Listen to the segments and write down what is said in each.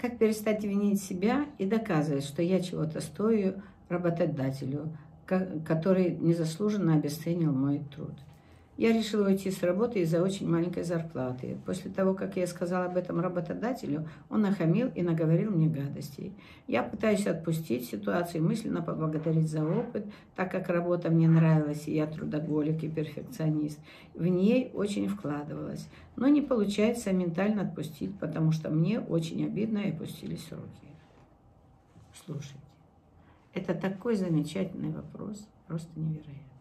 Как перестать винить себя и доказывать, что я чего-то стою работодателю, который незаслуженно обесценил мой труд. Я решила уйти с работы из-за очень маленькой зарплаты. После того, как я сказала об этом работодателю, он нахамил и наговорил мне гадостей. Я пытаюсь отпустить ситуацию и мысленно поблагодарить за опыт, так как работа мне нравилась, и я трудоголик и перфекционист. В ней очень вкладывалась. Но не получается ментально отпустить, потому что мне очень обидно и опустились руки. Слушайте, это такой замечательный вопрос, просто невероятно.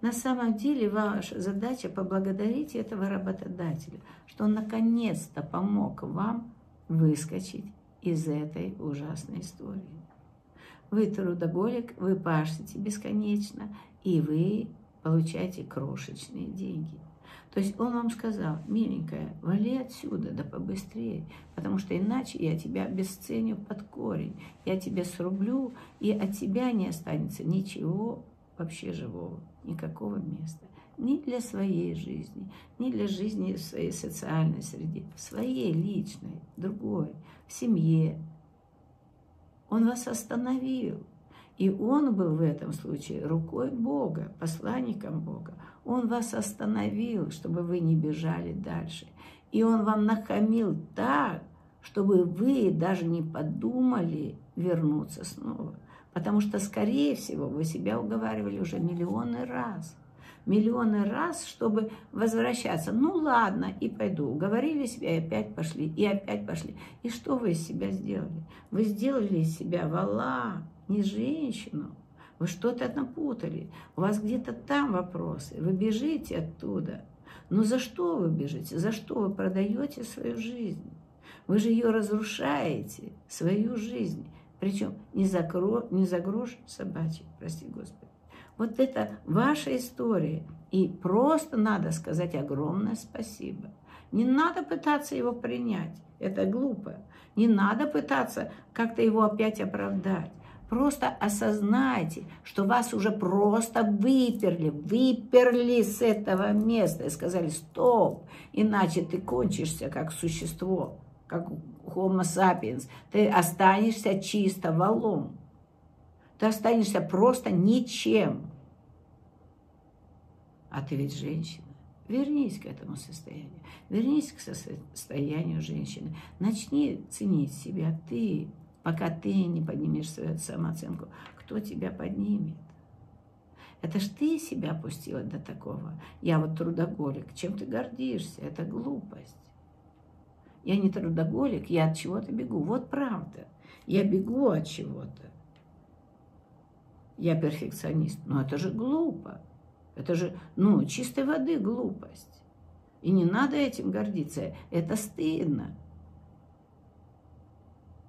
На самом деле ваша задача поблагодарить этого работодателя, что он наконец-то помог вам выскочить из этой ужасной истории. Вы трудоголик, вы пашете бесконечно, и вы получаете крошечные деньги. То есть он вам сказал, миленькая, вали отсюда, да побыстрее, потому что иначе я тебя обесценю под корень, я тебя срублю, и от тебя не останется ничего вообще живого, никакого места. Ни для своей жизни, ни для жизни в своей социальной среде, в своей личной, другой, в семье. Он вас остановил. И он был в этом случае рукой Бога, посланником Бога. Он вас остановил, чтобы вы не бежали дальше. И он вам нахамил так, чтобы вы даже не подумали вернуться снова. Потому что, скорее всего, вы себя уговаривали уже миллионы раз. Миллионы раз, чтобы возвращаться. Ну ладно, и пойду. Уговорили себя, и опять пошли, и опять пошли. И что вы из себя сделали? Вы сделали из себя вала, не женщину. Вы что-то напутали. У вас где-то там вопросы. Вы бежите оттуда. Но за что вы бежите? За что вы продаете свою жизнь? Вы же ее разрушаете, свою жизнь. Причем не за, не за грош собачий, прости Господи. Вот это ваша история. И просто надо сказать огромное спасибо. Не надо пытаться его принять. Это глупо. Не надо пытаться как-то его опять оправдать. Просто осознайте, что вас уже просто выперли, выперли с этого места и сказали «стоп», иначе ты кончишься как существо, как Homo sapiens, ты останешься чисто валом. Ты останешься просто ничем. А ты ведь женщина. Вернись к этому состоянию. Вернись к состоянию женщины. Начни ценить себя ты, пока ты не поднимешь свою самооценку. Кто тебя поднимет? Это ж ты себя опустила до такого. Я вот трудоголик. Чем ты гордишься? Это глупость. Я не трудоголик, я от чего-то бегу. Вот правда. Я бегу от чего-то. Я перфекционист. Но это же глупо. Это же, ну, чистой воды глупость. И не надо этим гордиться. Это стыдно.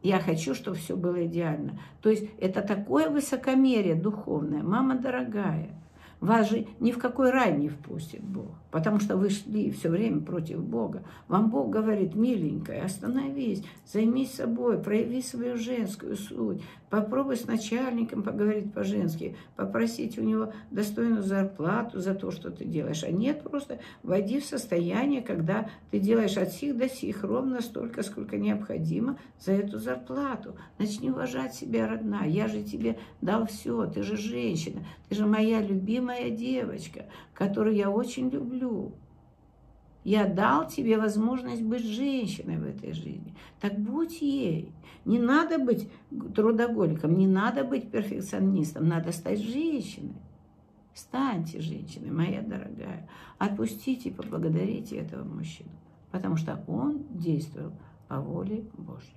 Я хочу, чтобы все было идеально. То есть это такое высокомерие духовное. Мама дорогая, вас же ни в какой рай не впустит Бог, потому что вы шли все время против Бога. Вам Бог говорит, миленькая, остановись, займись собой, прояви свою женскую суть. Попробуй с начальником поговорить по-женски, попросить у него достойную зарплату за то, что ты делаешь. А нет, просто войди в состояние, когда ты делаешь от сих до сих ровно столько, сколько необходимо за эту зарплату. Начни уважать себя, родная. Я же тебе дал все, ты же женщина, ты же моя любимая девочка, которую я очень люблю. Я дал тебе возможность быть женщиной в этой жизни. Так будь ей. Не надо быть трудоголиком, не надо быть перфекционистом, надо стать женщиной. Станьте женщиной, моя дорогая. Отпустите и поблагодарите этого мужчину, потому что он действовал по воле Божьей.